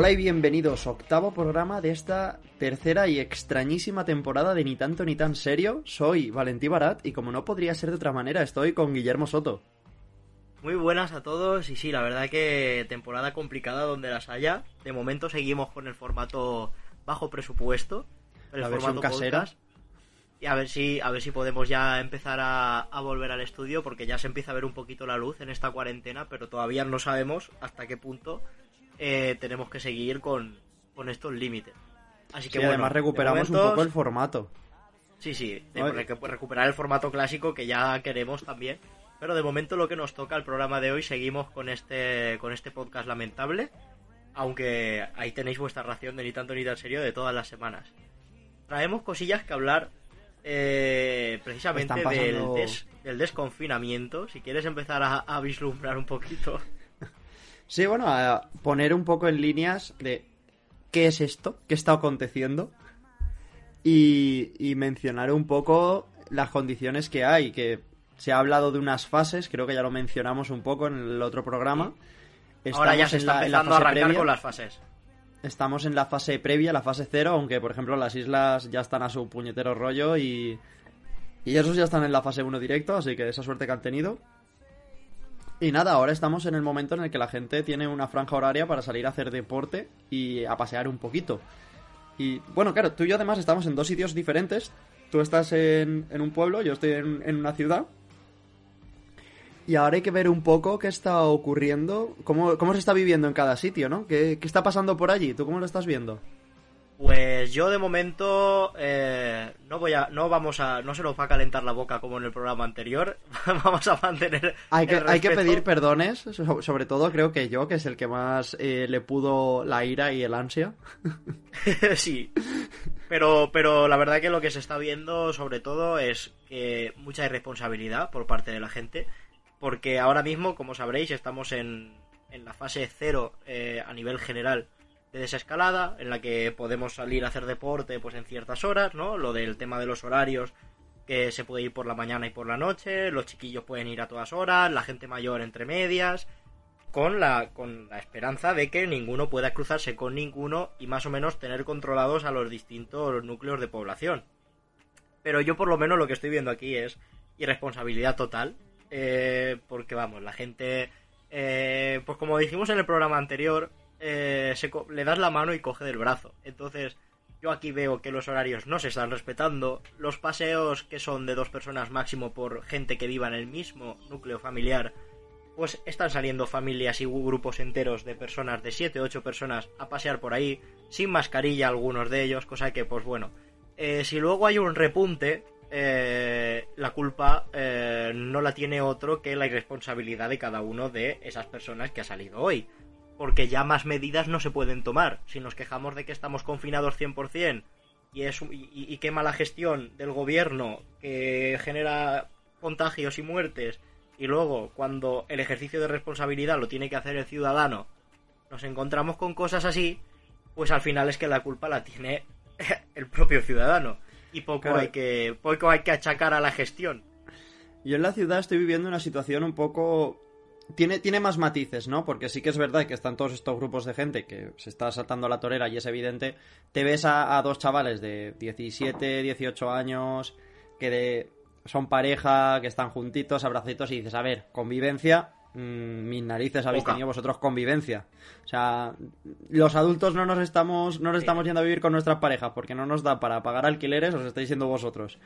Hola y bienvenidos, octavo programa de esta tercera y extrañísima temporada de Ni tanto ni tan serio. Soy Valentí Barat y como no podría ser de otra manera, estoy con Guillermo Soto. Muy buenas a todos y sí, la verdad que temporada complicada donde las haya. De momento seguimos con el formato bajo presupuesto, el La formato casera. podcast. Y a ver si a ver si podemos ya empezar a, a volver al estudio porque ya se empieza a ver un poquito la luz en esta cuarentena, pero todavía no sabemos hasta qué punto eh, tenemos que seguir con, con estos límites. Así que bueno, además de recuperamos un poco el formato. Sí, sí, de recu- recuperar el formato clásico que ya queremos también. Pero de momento lo que nos toca el programa de hoy, seguimos con este, con este podcast lamentable. Aunque ahí tenéis vuestra ración de ni tanto ni tan serio de todas las semanas. Traemos cosillas que hablar eh, precisamente pasando- del, des- del desconfinamiento. Si quieres empezar a, a vislumbrar un poquito. Sí, bueno, a poner un poco en líneas de qué es esto, qué está aconteciendo y, y mencionar un poco las condiciones que hay, que se ha hablado de unas fases, creo que ya lo mencionamos un poco en el otro programa. Ahora ya se en está la- en la empezando a arrancar previa. con las fases. Estamos en la fase previa, la fase cero, aunque por ejemplo las islas ya están a su puñetero rollo y, y esos ya están en la fase 1 directo, así que esa suerte que han tenido. Y nada, ahora estamos en el momento en el que la gente tiene una franja horaria para salir a hacer deporte y a pasear un poquito. Y bueno, claro, tú y yo además estamos en dos sitios diferentes. Tú estás en, en un pueblo, yo estoy en, en una ciudad. Y ahora hay que ver un poco qué está ocurriendo, cómo, cómo se está viviendo en cada sitio, ¿no? ¿Qué, qué está pasando por allí? ¿Tú cómo lo estás viendo? Pues yo de momento eh, no voy a, no vamos a, no se nos va a calentar la boca como en el programa anterior. vamos a mantener. Hay que, el hay que pedir perdones, so- sobre todo creo que yo, que es el que más eh, le pudo la ira y el ansia. sí. Pero, pero la verdad que lo que se está viendo sobre todo es que mucha irresponsabilidad por parte de la gente. Porque ahora mismo, como sabréis, estamos en, en la fase cero eh, a nivel general de desescalada, en la que podemos salir a hacer deporte pues en ciertas horas, ¿no? Lo del tema de los horarios, que se puede ir por la mañana y por la noche, los chiquillos pueden ir a todas horas, la gente mayor entre medias, con la, con la esperanza de que ninguno pueda cruzarse con ninguno y más o menos tener controlados a los distintos núcleos de población. Pero yo por lo menos lo que estoy viendo aquí es irresponsabilidad total, eh, porque vamos, la gente, eh, pues como dijimos en el programa anterior, eh, le das la mano y coge del brazo. Entonces, yo aquí veo que los horarios no se están respetando, los paseos que son de dos personas máximo por gente que viva en el mismo núcleo familiar, pues están saliendo familias y grupos enteros de personas, de 7 o 8 personas, a pasear por ahí, sin mascarilla algunos de ellos, cosa que, pues bueno, eh, si luego hay un repunte, eh, la culpa no la tiene otro que la irresponsabilidad de cada uno de esas personas que ha salido hoy. Porque ya más medidas no se pueden tomar. Si nos quejamos de que estamos confinados 100% y, es, y, y qué mala gestión del gobierno que genera contagios y muertes, y luego cuando el ejercicio de responsabilidad lo tiene que hacer el ciudadano, nos encontramos con cosas así, pues al final es que la culpa la tiene el propio ciudadano. Y poco Claro. hay que poco hay que achacar a la gestión. Yo en la ciudad estoy viviendo una situación un poco... Tiene, tiene más matices, ¿no? Porque sí que es verdad que están todos estos grupos de gente que se está saltando a la torera y es evidente. Te ves a, dos chavales de 17, 18 años que de- son pareja, que están juntitos, abracitos y dices, a ver, convivencia, mis narices habéis Poca. tenido vosotros convivencia. O sea, los adultos no nos estamos, no nos estamos yendo a vivir con nuestras parejas porque no nos da para pagar alquileres, os estáis yendo vosotros.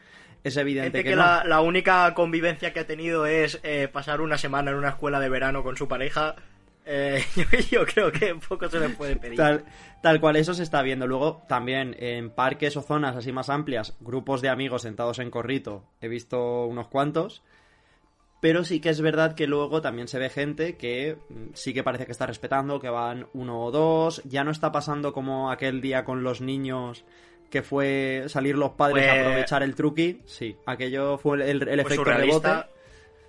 Es evidente Gente que, que, no. la, la única convivencia que ha tenido es eh, pasar una semana en una escuela de verano con su pareja. eh, yo, yo creo que poco se le puede pedir. Tal, tal cual eso se está viendo. Luego, también en parques o zonas así más amplias, grupos de amigos sentados en corrito, he visto unos cuantos. Pero sí que es verdad que luego también se ve gente que mm, sí que parece que está respetando, que van uno o dos. Ya no está pasando como aquel día con los niños que fue salir los padres a aprovechar el truqui. Sí, aquello fue el, el- el Fue efecto rebote.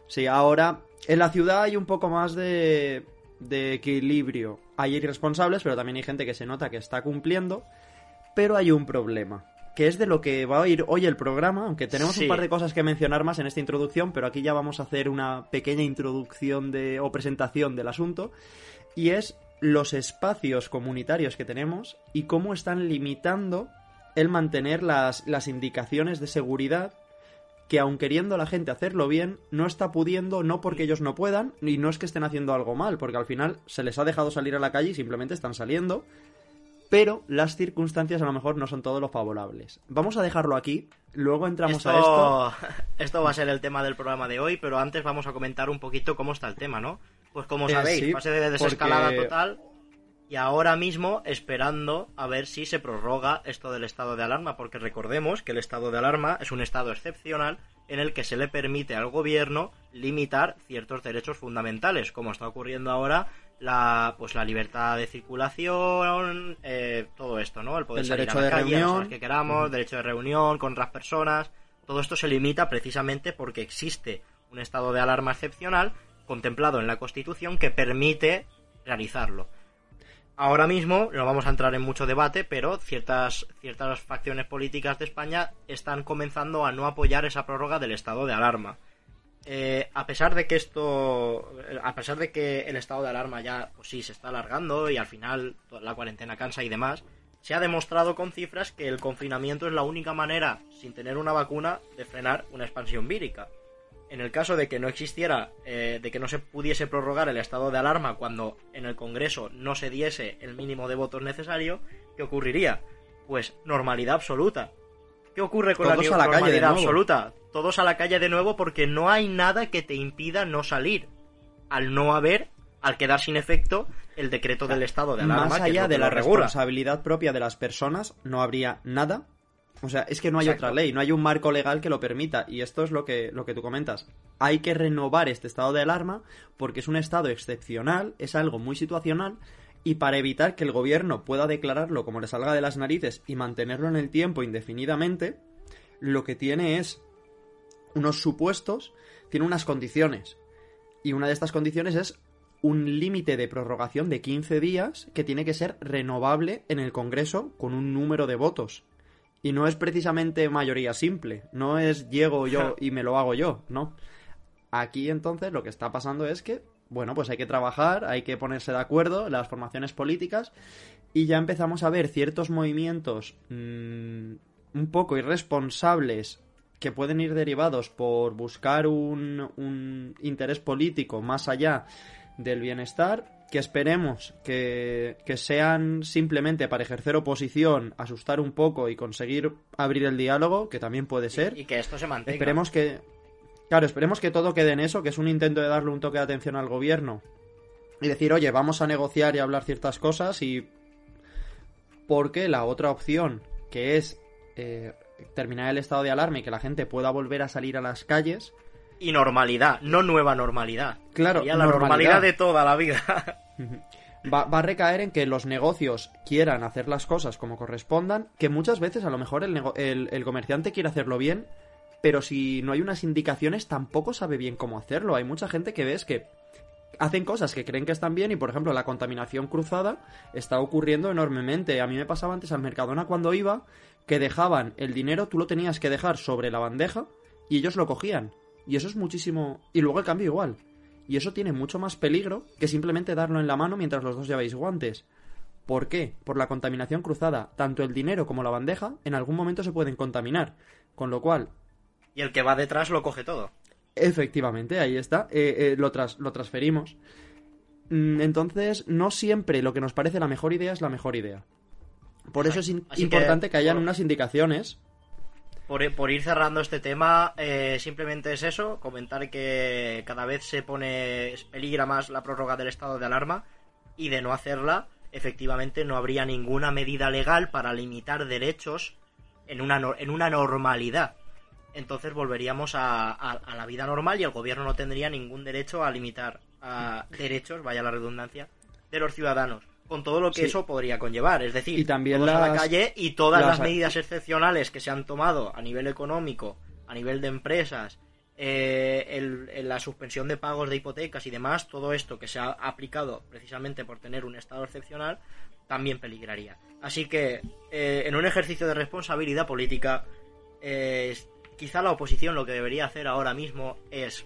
Sí, ahora en la ciudad hay un poco más de, de equilibrio. Hay irresponsables, pero también hay gente que se nota que está cumpliendo. Pero hay un problema, que es de lo que va a ir hoy el programa, aunque tenemos Sí. un par de cosas que mencionar más en esta introducción, pero aquí ya vamos a hacer una pequeña introducción de, o presentación del asunto. Y es los espacios comunitarios que tenemos y cómo están limitando el mantener las, las indicaciones de seguridad que aun queriendo la gente hacerlo bien, no está pudiendo, no porque ellos no puedan, y no es que estén haciendo algo mal, porque al final se les ha dejado salir a la calle y simplemente están saliendo, pero las circunstancias a lo mejor no son todo lo favorables. Vamos a dejarlo aquí, luego entramos a esto. Esto va a ser el tema del programa de hoy, pero antes vamos a comentar un poquito cómo está el tema, ¿no? Pues como Eh, sabéis, sí, fase de desescalada porque- total y ahora mismo esperando a ver si se prorroga esto del estado de alarma, porque recordemos que el estado de alarma es un estado excepcional en el que se le permite al gobierno limitar ciertos derechos fundamentales, como está ocurriendo ahora la pues la libertad de circulación, eh, todo esto, ¿no? El poder El salir derecho a la de calle las reunión. que queramos, derecho de reunión con otras personas, todo esto se limita precisamente porque existe un estado de alarma excepcional contemplado en la Constitución que permite realizarlo. Ahora mismo no vamos a entrar en mucho debate, pero ciertas, ciertas facciones políticas de España están comenzando a no apoyar esa prórroga del estado de alarma. Eh, a pesar de que esto, a pesar de que el estado de alarma ya, pues sí, se está alargando y al final la cuarentena cansa y demás, se ha demostrado con cifras que el confinamiento es la única manera, sin tener una vacuna, de frenar una expansión vírica. En el caso de que no existiera, eh, de que no se pudiese prorrogar el estado de alarma cuando en el Congreso no se diese el mínimo de votos necesario, ¿qué ocurriría? Pues normalidad absoluta. ¿Qué ocurre con Todos la a la calle de absoluta? Todos a la calle de nuevo porque no hay nada que te impida no salir. Al no haber, al quedar sin efecto, el decreto del estado de alarma Más que es allá lo que de la regula. responsabilidad propia de las personas, no habría nada. O sea, es que no hay Exacto. otra ley, no hay un marco legal que lo permita. Y esto es lo que, lo que tú comentas. Hay que renovar este estado de alarma porque es un estado excepcional, es algo muy situacional. Y para evitar que el gobierno pueda declararlo como le salga de las narices y mantenerlo en el tiempo indefinidamente, lo que tiene es unos supuestos, tiene unas condiciones. Y una de estas condiciones es un límite de prorrogación de 15 días que tiene que ser renovable en el Congreso con un número de votos. Y no es precisamente mayoría simple, no es llego yo y me lo hago yo, no. Aquí entonces lo que está pasando es que, bueno, pues hay que trabajar, hay que ponerse de acuerdo las formaciones políticas y ya empezamos a ver ciertos movimientos mm, un poco irresponsables que pueden ir derivados por buscar un, un interés político más allá del bienestar, que esperemos que, que sean simplemente para ejercer oposición, asustar un poco y conseguir abrir el diálogo, que también puede ser. Y, y que esto se mantenga. Esperemos que. Claro, esperemos que todo quede en eso, que es un intento de darle un toque de atención al gobierno. Y decir, oye, vamos a negociar y hablar ciertas cosas y. Porque la otra opción, que es eh, terminar el estado de alarma y que la gente pueda volver a salir a las calles. Y normalidad, no nueva normalidad. Claro, Sería la normalidad. normalidad de toda la vida. Va, va a recaer en que los negocios quieran hacer las cosas como correspondan, que muchas veces a lo mejor el, nego- el- el comerciante quiere hacerlo bien, pero si no hay unas indicaciones tampoco sabe bien cómo hacerlo. Hay mucha gente que ves que hacen cosas que creen que están bien y por ejemplo la contaminación cruzada está ocurriendo enormemente. A mí me pasaba antes al Mercadona cuando iba que dejaban el dinero, tú lo tenías que dejar sobre la bandeja y ellos lo cogían. Y eso es muchísimo... Y luego el cambio igual. Y eso tiene mucho más peligro que simplemente darlo en la mano mientras los dos lleváis guantes. ¿Por qué? Por la contaminación cruzada. Tanto el dinero como la bandeja en algún momento se pueden contaminar. Con lo cual, y el que va detrás lo coge todo. efectivamente, ahí está, eh, eh, lo, tras- lo transferimos. Mm, Entonces, no siempre lo que nos parece la mejor idea es la mejor idea. Por eso es Así importante que, hayan por- unas indicaciones. Por, por ir cerrando este tema, eh, simplemente es eso, comentar que cada vez se pone, peligra más la prórroga del estado de alarma y de no hacerla, efectivamente no habría ninguna medida legal para limitar derechos en una, en una normalidad. Entonces volveríamos a, a- a la vida normal y el gobierno no tendría ningún derecho a limitar a derechos, vaya la redundancia, de los ciudadanos. Con todo lo que Sí. eso podría conllevar, es decir, Y también todos a la calle y todas las- las medidas excepcionales que se han tomado a nivel económico, a nivel de empresas, eh, el- el- la suspensión de pagos de hipotecas y demás, todo esto que se ha aplicado precisamente por tener un estado excepcional, también peligraría. Así que, eh, en un ejercicio de responsabilidad política, eh, quizá la oposición lo que debería hacer ahora mismo es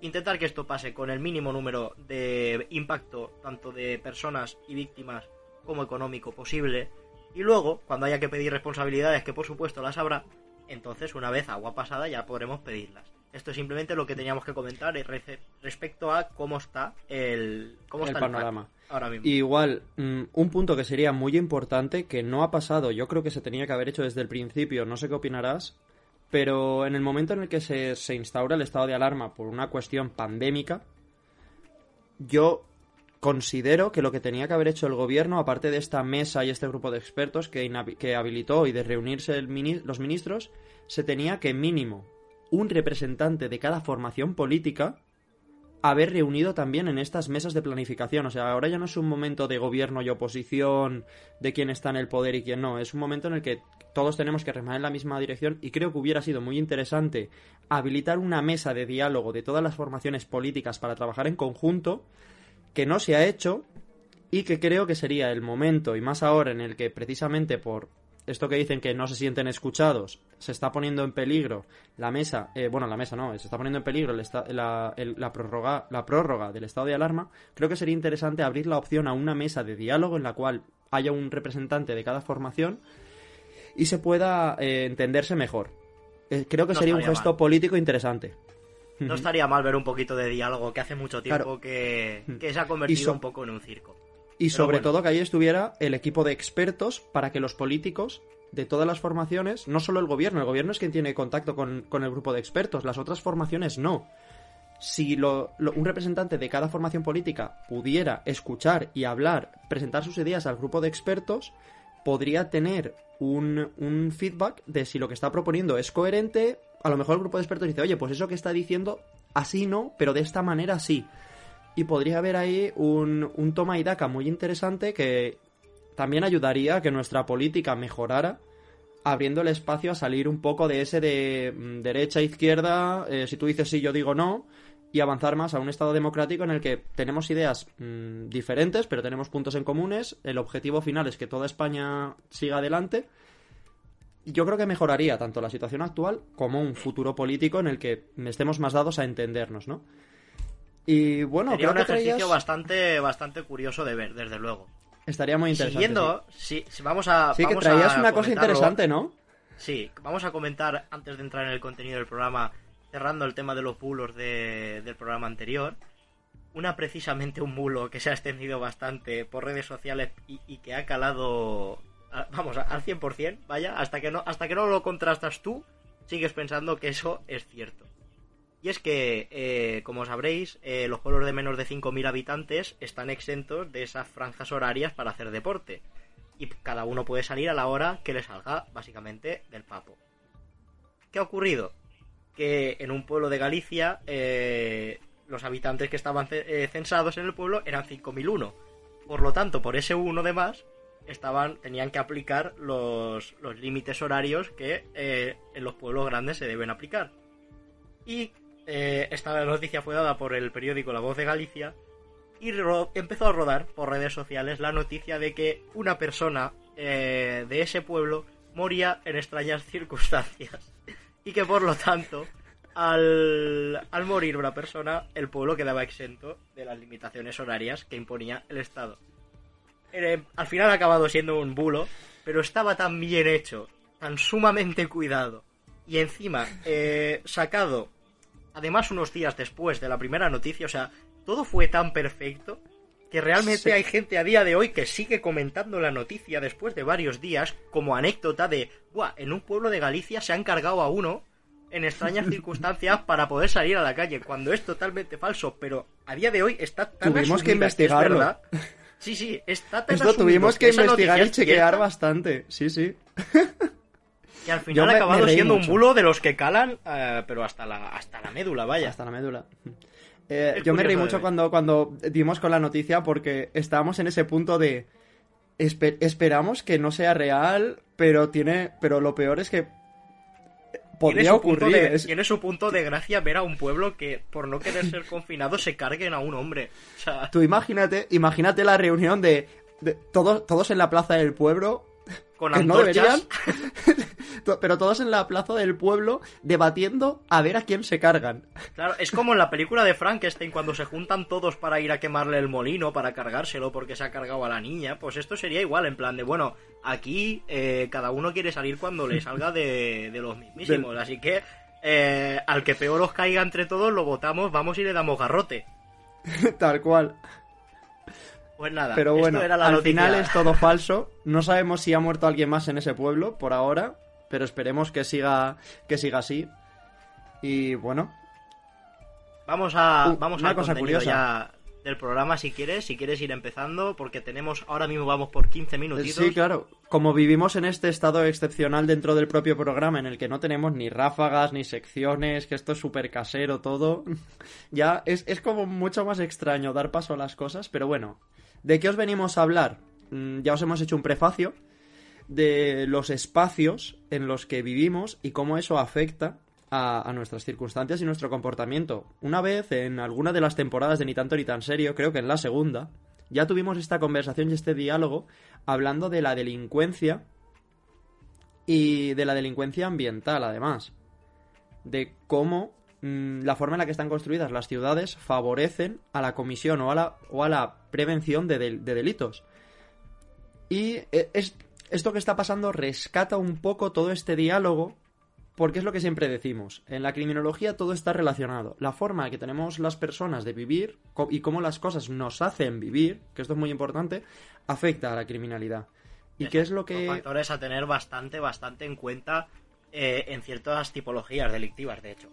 intentar que esto pase con el mínimo número de impacto, tanto de personas y víctimas como económico posible. Y luego, cuando haya que pedir responsabilidades, que por supuesto las habrá, entonces una vez agua pasada ya podremos pedirlas. Esto es simplemente lo que teníamos que comentar respecto a cómo está el, cómo está panorama. ahora mismo. igual, mm, un punto que sería muy importante, que no ha pasado, yo creo que se tenía que haber hecho desde el principio, no sé qué opinarás, pero en el momento en el que se, se instaura el estado de alarma por una cuestión pandémica, yo considero que lo que tenía que haber hecho el gobierno, aparte de esta mesa y este grupo de expertos que, que habilitó y de reunirse los ministros, se tenía que mínimo un representante de cada formación política haber reunido también en estas mesas de planificación. O sea, ahora ya no es un momento de gobierno y oposición, de quién está en el poder y quién no. Es un momento en el que todos tenemos que remar en la misma dirección y creo que hubiera sido muy interesante habilitar una mesa de diálogo de todas las formaciones políticas para trabajar en conjunto, que no se ha hecho y que creo que sería el momento, y más ahora en el que precisamente por esto que dicen que no se sienten escuchados, se está poniendo en peligro la mesa, eh, bueno, la mesa no, se está poniendo en peligro la, la, prórroga, la prórroga del estado de alarma, creo que sería interesante abrir la opción a una mesa de diálogo en la cual haya un representante de cada formación y se pueda eh, entenderse mejor. Eh, creo que sería un gesto político interesante. No estaría mal ver un poquito de diálogo, que hace mucho tiempo que, se ha convertido un poco en un circo. Y sobre todo que ahí estuviera el equipo de expertos para que los políticos de todas las formaciones, no solo el gobierno, el gobierno es quien tiene contacto con, el grupo de expertos, las otras formaciones no. Si un representante de cada formación política pudiera escuchar y hablar, presentar sus ideas al grupo de expertos, podría tener un, un feedback de si lo que está proponiendo es coherente. A lo mejor el grupo de expertos dice, oye, pues eso que está diciendo, así no, pero de esta manera sí y podría haber ahí un, un toma y daca muy interesante que también ayudaría a que nuestra política mejorara abriendo el espacio a salir un poco de ese de mm, derecha izquierda eh, si tú dices sí yo digo no y avanzar más a un estado democrático en el que tenemos ideas mm, diferentes pero tenemos puntos en comunes el objetivo final es que toda España siga adelante yo creo que mejoraría tanto la situación actual como un futuro político en el que estemos más dados a entendernos, ¿no? Y bueno, Sería un ejercicio bastante, bastante curioso de ver, desde luego. Estaría muy interesante. Siguiendo, sí. vamos a. Sí, que traías una cosa interesante, ¿no? Sí, vamos a comentar antes de entrar en el contenido del programa, cerrando el tema de los bulos del programa anterior. Una precisamente un bulo que se ha extendido bastante por redes sociales y, que ha calado, vamos, al 100%, vaya, hasta que, no, hasta que no lo contrastas tú, sigues pensando que eso es cierto. Y es que, eh, como sabréis, eh, los pueblos de menos de 5.000 habitantes están exentos de esas franjas horarias para hacer deporte. Y cada uno puede salir a la hora que le salga, básicamente, del papo. ¿Qué ha ocurrido? Que en un pueblo de Galicia, eh, los habitantes que estaban censados en el pueblo eran 5.001. Por lo tanto, por ese uno de más, estaban, tenían que aplicar los, los límites horarios que en los pueblos grandes se deben aplicar. Y eh, esta noticia fue dada por el periódico La Voz de Galicia y empezó a rodar por redes sociales la noticia de que una persona eh, de ese pueblo moría en extrañas circunstancias y que por lo tanto al, morir una persona el pueblo quedaba exento de las limitaciones horarias que imponía el Estado. Eh, al final ha acabado siendo un bulo, pero estaba tan bien hecho, tan sumamente cuidado y encima sacado además unos días después de la primera noticia, o sea, todo fue tan perfecto que realmente hay gente a día de hoy que sigue comentando la noticia después de varios días como anécdota de, Buah, en un pueblo de Galicia se han cargado a uno en extrañas circunstancias para poder salir a la calle, cuando es totalmente falso, pero a día de hoy está tan Tuvimos que investigarlo. sí, sí, está tan Esto tuvimos que, investigar y chequear bastante, sí, sí. Y al final ha acabado siendo un bulo de los que calan, eh, pero hasta la, hasta la médula, vaya. Hasta la médula. Eh, yo me reí mucho cuando, cuando dimos con la noticia porque estábamos en ese punto de esperamos que no sea real, pero tiene pero lo peor es que podría ocurrir. tiene su punto de gracia ver a un pueblo que por no querer ser confinado se carguen a un hombre. Tú imagínate, imagínate la reunión de, todos, todos en la plaza del pueblo con que no antorchas. pero todos en la plaza del pueblo debatiendo a ver a quién se cargan. Claro, es como en la película de Frankenstein cuando se juntan todos para ir a quemarle el molino, para cargárselo porque se ha cargado a la niña. Pues esto sería igual, en plan de, bueno, aquí eh, cada uno quiere salir cuando le salga de, de los mismísimos. Así que eh, al que peor os caiga entre todos lo votamos, vamos y le damos garrote. Tal cual. Pues nada, Pero esto bueno, era la al noticia. final es todo falso. No sabemos si ha muerto alguien más en ese pueblo por ahora, pero esperemos que siga, que siga así. Y bueno, Vamos a Uh, vamos una al cosa curiosa. ya del programa si quieres, si quieres ir empezando, porque tenemos ahora mismo vamos por 15 minutitos. sí, claro. Como vivimos en este estado excepcional dentro del propio programa en el que no tenemos ni ráfagas ni secciones, que esto es súper casero todo, ya es, es como mucho más extraño dar paso a las cosas, pero bueno, ¿de qué os venimos a hablar? Mm, Ya os hemos hecho un prefacio de los espacios en los que vivimos y cómo eso afecta a, nuestras circunstancias y nuestro comportamiento. Una vez, en alguna de las temporadas de Ni tanto ni tan serio, creo que en la segunda, ya tuvimos esta conversación y este diálogo hablando de la delincuencia y de la delincuencia ambiental, además. De cómo la forma en la que están construidas las ciudades favorecen a la comisión o a la, o a la prevención de, del- de delitos. Y eh, es, esto que está pasando rescata un poco todo este diálogo porque es lo que siempre decimos. En la criminología todo está relacionado. La forma que tenemos las personas de vivir y cómo las cosas nos hacen vivir, que esto es muy importante, afecta a la criminalidad. ¿Y qué es lo que... factores a tener bastante, bastante en cuenta eh, en ciertas tipologías delictivas, de hecho.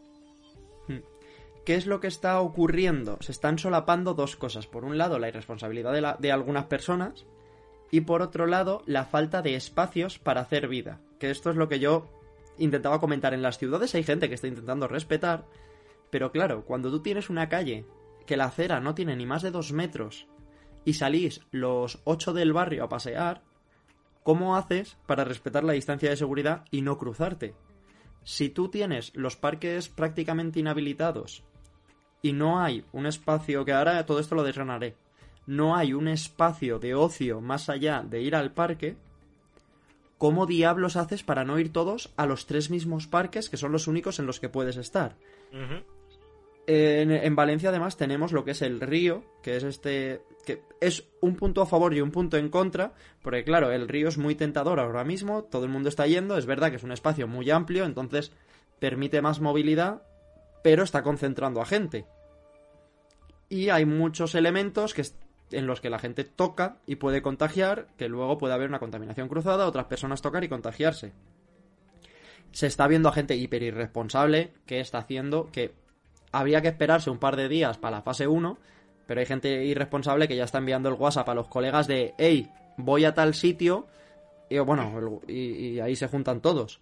¿Qué es lo que está ocurriendo? Se están solapando dos cosas. Por un lado, la irresponsabilidad de, de algunas personas y por otro lado, la falta de espacios para hacer vida. Que esto es lo que yo intentaba comentar. En las ciudades hay gente que está intentando respetar, pero claro, cuando tú tienes una calle que la acera no tiene ni más de dos metros y salís los ocho del barrio a pasear, ¿cómo haces para respetar la distancia de seguridad y no cruzarte? Si tú tienes los parques prácticamente inhabilitados y no hay un espacio, que ahora todo esto lo desgranaré, no hay un espacio de ocio más allá de ir al parque, ¿cómo diablos haces para no ir todos a los tres mismos parques que son los únicos en los que puedes estar? En, en Valencia además tenemos lo que es el río, que es este que es un punto a favor y un punto en contra, porque claro, el río es muy tentador ahora mismo, todo el mundo está yendo, es verdad que es un espacio muy amplio, entonces permite más movilidad, pero está concentrando a gente. Y hay muchos elementos que en los que la gente toca y puede contagiar, que luego puede haber una contaminación cruzada, otras personas tocar y contagiarse. Se está viendo a gente hiper irresponsable que está haciendo que habría que esperarse un par de días para la fase 1, pero hay gente irresponsable que ya está enviando el WhatsApp a los colegas de, hey, voy a tal sitio, y bueno, y, y ahí se juntan todos.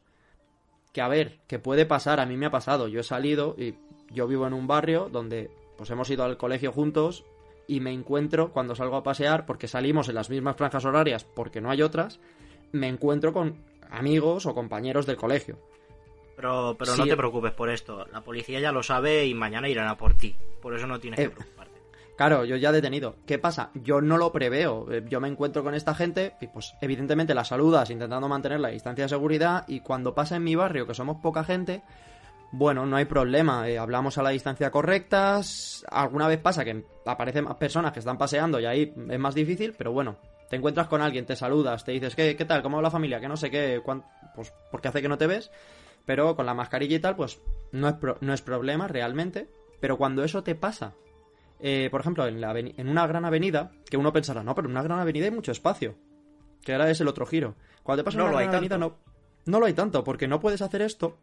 Que a ver, que puede pasar, a mí me ha pasado, yo he salido y yo vivo en un barrio donde pues hemos ido al colegio juntos y me encuentro cuando salgo a pasear, porque salimos en las mismas franjas horarias, porque no hay otras, me encuentro con amigos o compañeros del colegio. Pero, pero Sí. no te preocupes por esto. La policía ya lo sabe y mañana irán a por ti. Por eso no tienes Eh, que preocuparte. Claro, yo ya he detenido. ¿Qué pasa? Yo no lo preveo. Eh, Yo me encuentro con esta gente y pues evidentemente la saludas intentando mantener la distancia de seguridad y cuando pasa en mi barrio, que somos poca gente, bueno, no hay problema. eh, hablamos a la distancia correcta. Alguna vez pasa que aparecen más personas que están paseando y ahí es más difícil, pero bueno, te encuentras con alguien, te saludas, te dices, ¿qué, qué tal? ¿Cómo va la familia? Que no sé qué, cuán- pues porque hace que no te ves, pero con la mascarilla y tal, pues no es, pro- no es problema realmente. Pero cuando eso te pasa, eh, por ejemplo, en, la en una gran avenida, que uno pensará, no, pero en una gran avenida hay mucho espacio. Que ahora es el otro giro. Cuando te pasa en No una lo hay gran avenida, tanto. no, no lo hay tanto, porque no puedes hacer esto.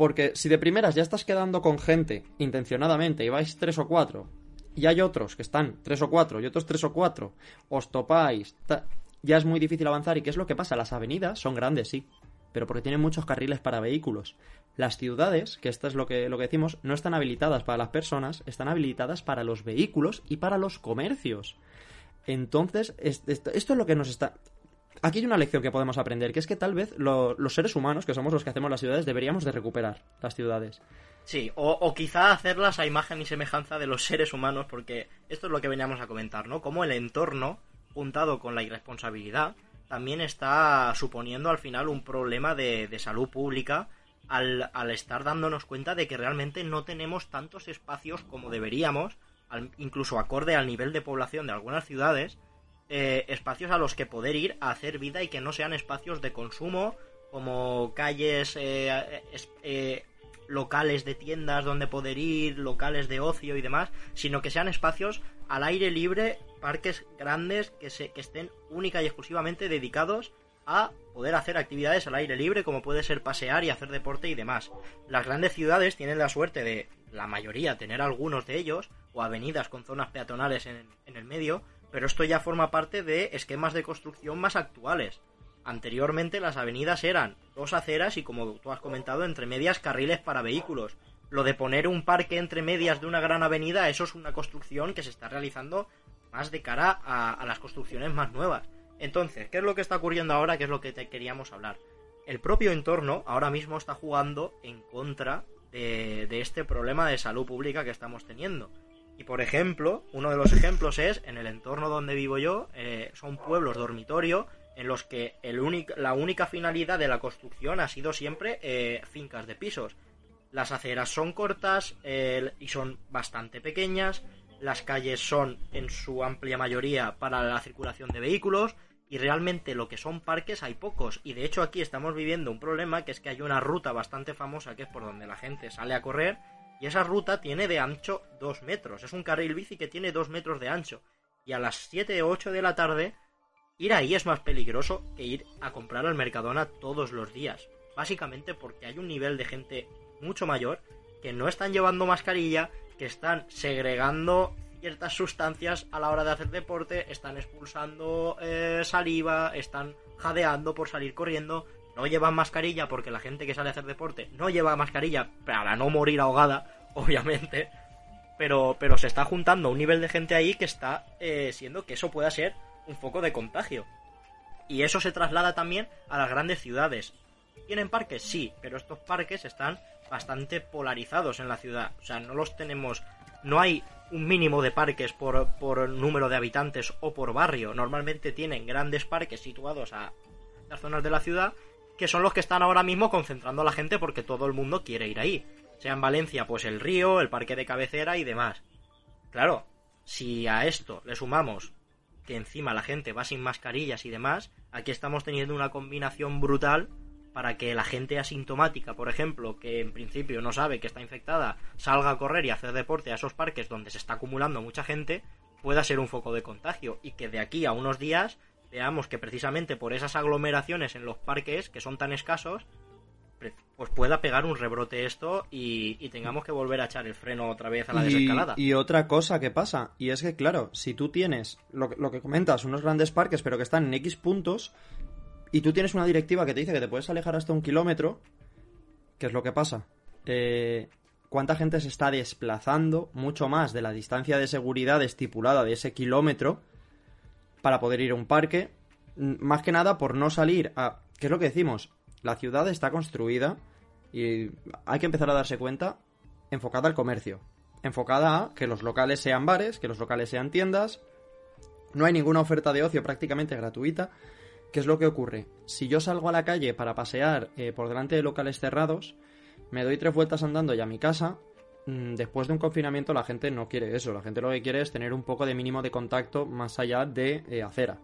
Porque si de primeras ya estás quedando con gente intencionadamente y vais tres o cuatro, y hay otros que están tres o cuatro y otros tres o cuatro, os topáis, ya es muy difícil avanzar. ¿Y qué es lo que pasa? Las avenidas son grandes, sí, pero porque tienen muchos carriles para vehículos. Las ciudades, que esto es lo que, lo que decimos, no están habilitadas para las personas, están habilitadas para los vehículos y para los comercios. Entonces, es- esto, esto es lo que nos está... Aquí hay una lección que podemos aprender, que es que tal vez lo- los seres humanos, que somos los que hacemos las ciudades, deberíamos de recuperar las ciudades. Sí, o, o quizá hacerlas a imagen y semejanza de los seres humanos, porque esto es lo que veníamos a comentar, ¿no? Como el entorno, juntado con la irresponsabilidad, también está suponiendo al final un problema de, de salud pública al, al, estar dándonos cuenta de que realmente no tenemos tantos espacios como deberíamos, al, incluso acorde al nivel de población de algunas ciudades, eh, espacios a los que poder ir a hacer vida y que no sean espacios de consumo como calles, eh, eh, locales de tiendas donde poder ir, locales de ocio y demás, sino que sean espacios al aire libre, parques grandes que, se, que estén única y exclusivamente dedicados a poder hacer actividades al aire libre, como puede ser pasear y hacer deporte y demás. Las grandes ciudades tienen la suerte de, la mayoría, tener algunos de ellos, o avenidas con zonas peatonales en, en el medio, pero esto ya forma parte de esquemas de construcción más actuales. Anteriormente las avenidas eran dos aceras y como tú has comentado, entre medias carriles para vehículos. Lo de poner un parque entre medias de una gran avenida, eso es una construcción que se está realizando más de cara a, las construcciones más nuevas. Entonces, ¿qué es lo que está ocurriendo ahora? ¿Qué es lo que te queríamos hablar? El propio entorno ahora mismo está jugando en contra de este problema de salud pública que estamos teniendo. Y por ejemplo, uno de los ejemplos es en el entorno donde vivo yo, eh, son pueblos dormitorio en los que la única finalidad de la construcción ha sido siempre eh, fincas de pisos. Las aceras son cortas y son bastante pequeñas, las calles son en su amplia mayoría para la circulación de vehículos y realmente lo que son parques hay pocos y de hecho aquí estamos viviendo un problema que es que hay una ruta bastante famosa que es por donde la gente sale a correr y esa ruta tiene de ancho 2 metros, es un carril bici que tiene 2 metros de ancho y a las 7 o 8 de la tarde ir ahí es más peligroso que ir a comprar al Mercadona todos los días. Básicamente porque hay un nivel de gente mucho mayor que no están llevando mascarilla, que están segregando ciertas sustancias a la hora de hacer deporte, están expulsando eh, saliva, están jadeando por salir corriendo, no llevan mascarilla porque la gente que sale a hacer deporte no lleva mascarilla para no morir ahogada, obviamente, pero, pero se está juntando un nivel de gente ahí que está eh, siendo que eso pueda ser un foco de contagio. Y eso se traslada también a las grandes ciudades. ¿Tienen parques? Sí, pero estos parques están bastante polarizados en la ciudad. O sea, no los tenemos. No hay un mínimo de parques por, por número de habitantes o por barrio. Normalmente tienen grandes parques situados a las zonas de la ciudad que son los que están ahora mismo concentrando a la gente porque todo el mundo quiere ir ahí. Sea en Valencia, pues el río, el parque de cabecera y demás. Claro, si a esto le sumamos que encima la gente va sin mascarillas y demás, aquí estamos teniendo una combinación brutal para que la gente asintomática, por ejemplo, que en principio no sabe que está infectada, salga a correr y hacer deporte a esos parques donde se está acumulando mucha gente, pueda ser un foco de contagio y que de aquí a unos días veamos que precisamente por esas aglomeraciones en los parques que son tan escasos, pues pueda pegar un rebrote esto y, y, tengamos que volver a echar el freno otra vez a la y, desescalada. Y otra cosa que pasa, y es que claro, si tú tienes lo, lo, que comentas, unos grandes parques pero que están en X puntos, y tú tienes una directiva que te dice que te puedes alejar hasta un kilómetro, ¿qué es lo que pasa? Eh, ¿Cuánta gente se está desplazando mucho más de la distancia de seguridad estipulada de ese kilómetro para poder ir a un parque? Más que nada por no salir a... ¿Qué es lo que decimos? La ciudad está construida y hay que empezar a darse cuenta enfocada al comercio. Enfocada a que los locales sean bares, que los locales sean tiendas. No hay ninguna oferta de ocio prácticamente gratuita. ¿Qué es lo que ocurre? Si yo salgo a la calle para pasear eh, por delante de locales cerrados, me doy tres vueltas andando ya a mi casa, después de un confinamiento la gente no quiere eso, la gente lo que quiere es tener un poco de mínimo de contacto más allá de eh, acera.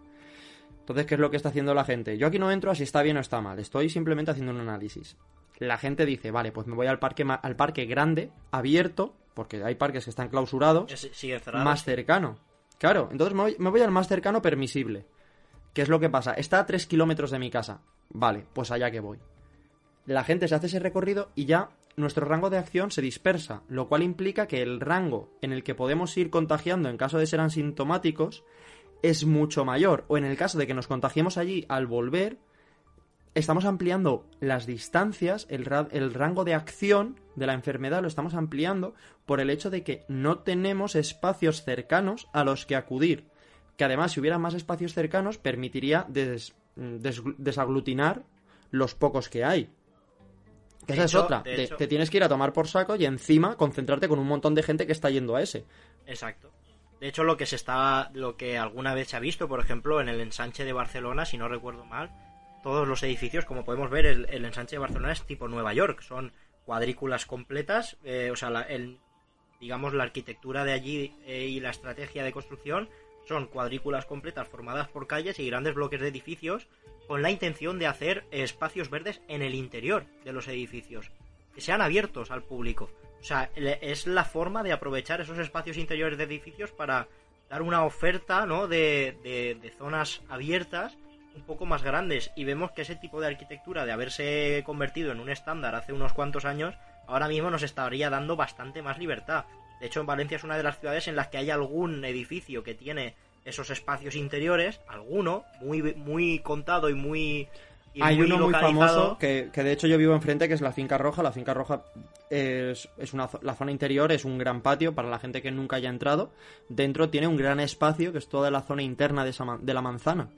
Entonces, ¿qué es lo que está haciendo la gente? Yo aquí no entro a si está bien o está mal, estoy simplemente haciendo un análisis. La gente dice, vale, pues me voy al parque, al parque grande, abierto, porque hay parques que están clausurados, cerrado, más cercano. Claro, entonces me voy, me voy al más cercano permisible. ¿Qué es lo que pasa? Está a 3 kilómetros de mi casa. Vale, pues allá que voy. La gente se hace ese recorrido y ya nuestro rango de acción se dispersa, lo cual implica que el rango en el que podemos ir contagiando en caso de ser asintomáticos es mucho mayor. O en el caso de que nos contagiemos allí al volver, estamos ampliando las distancias, el, ra el, rango de acción de la enfermedad lo estamos ampliando por el hecho de que no tenemos espacios cercanos a los que acudir. Que además, si hubiera más espacios cercanos, permitiría des des desaglutinar los pocos que hay. Que esa hecho, es otra. Te, hecho. te, tienes que ir a tomar por saco y encima concentrarte con un montón de gente que está yendo a ese. Exacto. De hecho, lo que se está, lo que alguna vez se ha visto, por ejemplo, en el ensanche de Barcelona, si no recuerdo mal, todos los edificios, como podemos ver, el, ensanche de Barcelona es tipo Nueva York, son cuadrículas completas, eh, o sea, el, digamos la arquitectura de allí eh, y la estrategia de construcción son cuadrículas completas formadas por calles y grandes bloques de edificios con la intención de hacer espacios verdes en el interior de los edificios, que sean abiertos al público. O sea, es la forma de aprovechar esos espacios interiores de edificios para dar una oferta ¿no? de, de, zonas abiertas un poco más grandes. Y vemos que ese tipo de arquitectura, de haberse convertido en un estándar hace unos cuantos años, ahora mismo nos estaría dando bastante más libertad. De hecho, en Valencia es una de las ciudades en las que hay algún edificio que tiene esos espacios interiores, alguno, muy, muy contado y muy... hay uno muy famoso que, de hecho yo vivo enfrente, que es la Finca Roja. La Finca Roja es, es una, la zona interior, es un gran patio para la gente que nunca haya entrado. Dentro tiene un gran espacio que es toda la zona interna de, esa, de la manzana.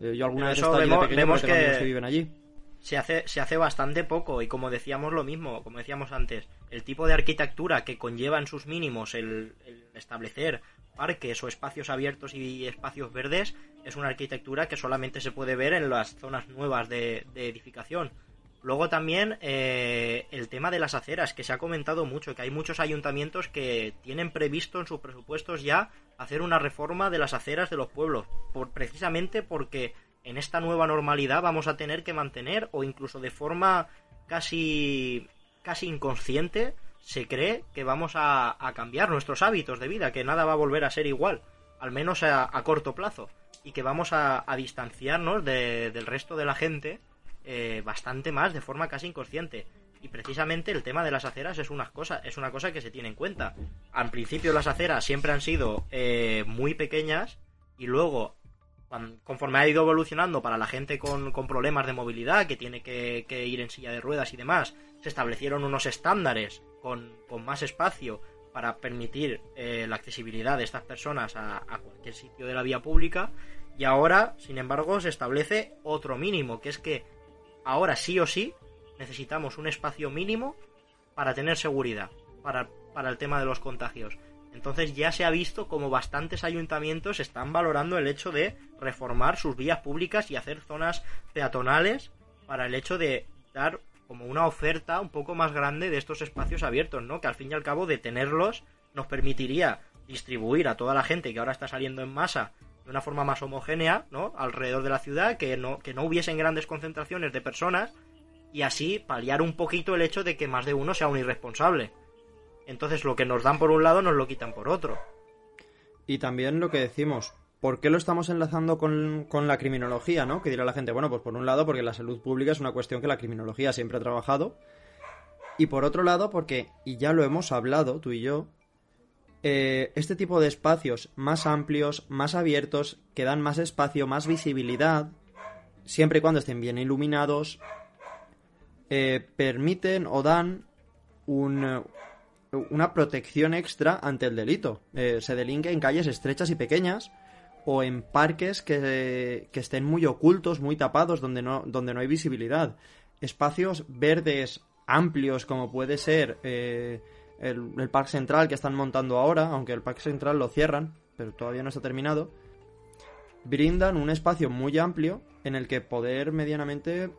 Eh, yo alguna vez he estado vemos, que viven allí se hace, se hace bastante poco y como decíamos lo mismo, como decíamos antes, el tipo de arquitectura que conlleva en sus mínimos el, establecer parques o espacios abiertos y espacios verdes es una arquitectura que solamente se puede ver en las zonas nuevas de, edificación. Luego también eh, el tema de las aceras, que se ha comentado mucho, que hay muchos ayuntamientos que tienen previsto en sus presupuestos ya hacer una reforma de las aceras de los pueblos, por, precisamente porque en esta nueva normalidad vamos a tener que mantener o incluso de forma casi casi inconsciente se cree que vamos a, cambiar nuestros hábitos de vida, que nada va a volver a ser igual, al menos a, corto plazo, y que vamos a, distanciarnos del resto de la gente eh, bastante más de forma casi inconsciente. Y precisamente el tema de las aceras es una cosa, es una cosa que se tiene en cuenta. Al principio las aceras siempre han sido eh, muy pequeñas y luego conforme ha ido evolucionando para la gente con, problemas de movilidad, que tiene que, ir en silla de ruedas y demás, se establecieron unos estándares con, más espacio para permitir eh, la accesibilidad de estas personas a, cualquier sitio de la vía pública. Y ahora, sin embargo, se establece otro mínimo, que es que ahora sí o sí necesitamos un espacio mínimo para tener seguridad, para, para el tema de los contagios. Entonces ya se ha visto como bastantes ayuntamientos están valorando el hecho de reformar sus vías públicas y hacer zonas peatonales para el hecho de dar como una oferta un poco más grande de estos espacios abiertos, ¿no? Que al fin y al cabo de tenerlos nos permitiría distribuir a toda la gente que ahora está saliendo en masa de una forma más homogénea, ¿no? Alrededor de la ciudad, que no, que no hubiesen grandes concentraciones de personas y así paliar un poquito el hecho de que más de uno sea un irresponsable. Entonces lo que nos dan por un lado nos lo quitan por otro. Y también lo que decimos, ¿por qué lo estamos enlazando con, la criminología, no? Que dirá la gente, bueno, pues por un lado porque la salud pública es una cuestión que la criminología siempre ha trabajado. Y por otro lado porque, y ya lo hemos hablado tú y yo, eh, este tipo de espacios más amplios, más abiertos, que dan más espacio, más visibilidad, siempre y cuando estén bien iluminados, eh, permiten o dan un, una protección extra ante el delito. Eh, se delinque en calles estrechas y pequeñas o en parques que, estén muy ocultos, muy tapados, donde no, donde no hay visibilidad. Espacios verdes amplios como puede ser eh, el, el Parque Central que están montando ahora, aunque el Parque Central lo cierran, pero todavía no está terminado, brindan un espacio muy amplio en el que poder medianamente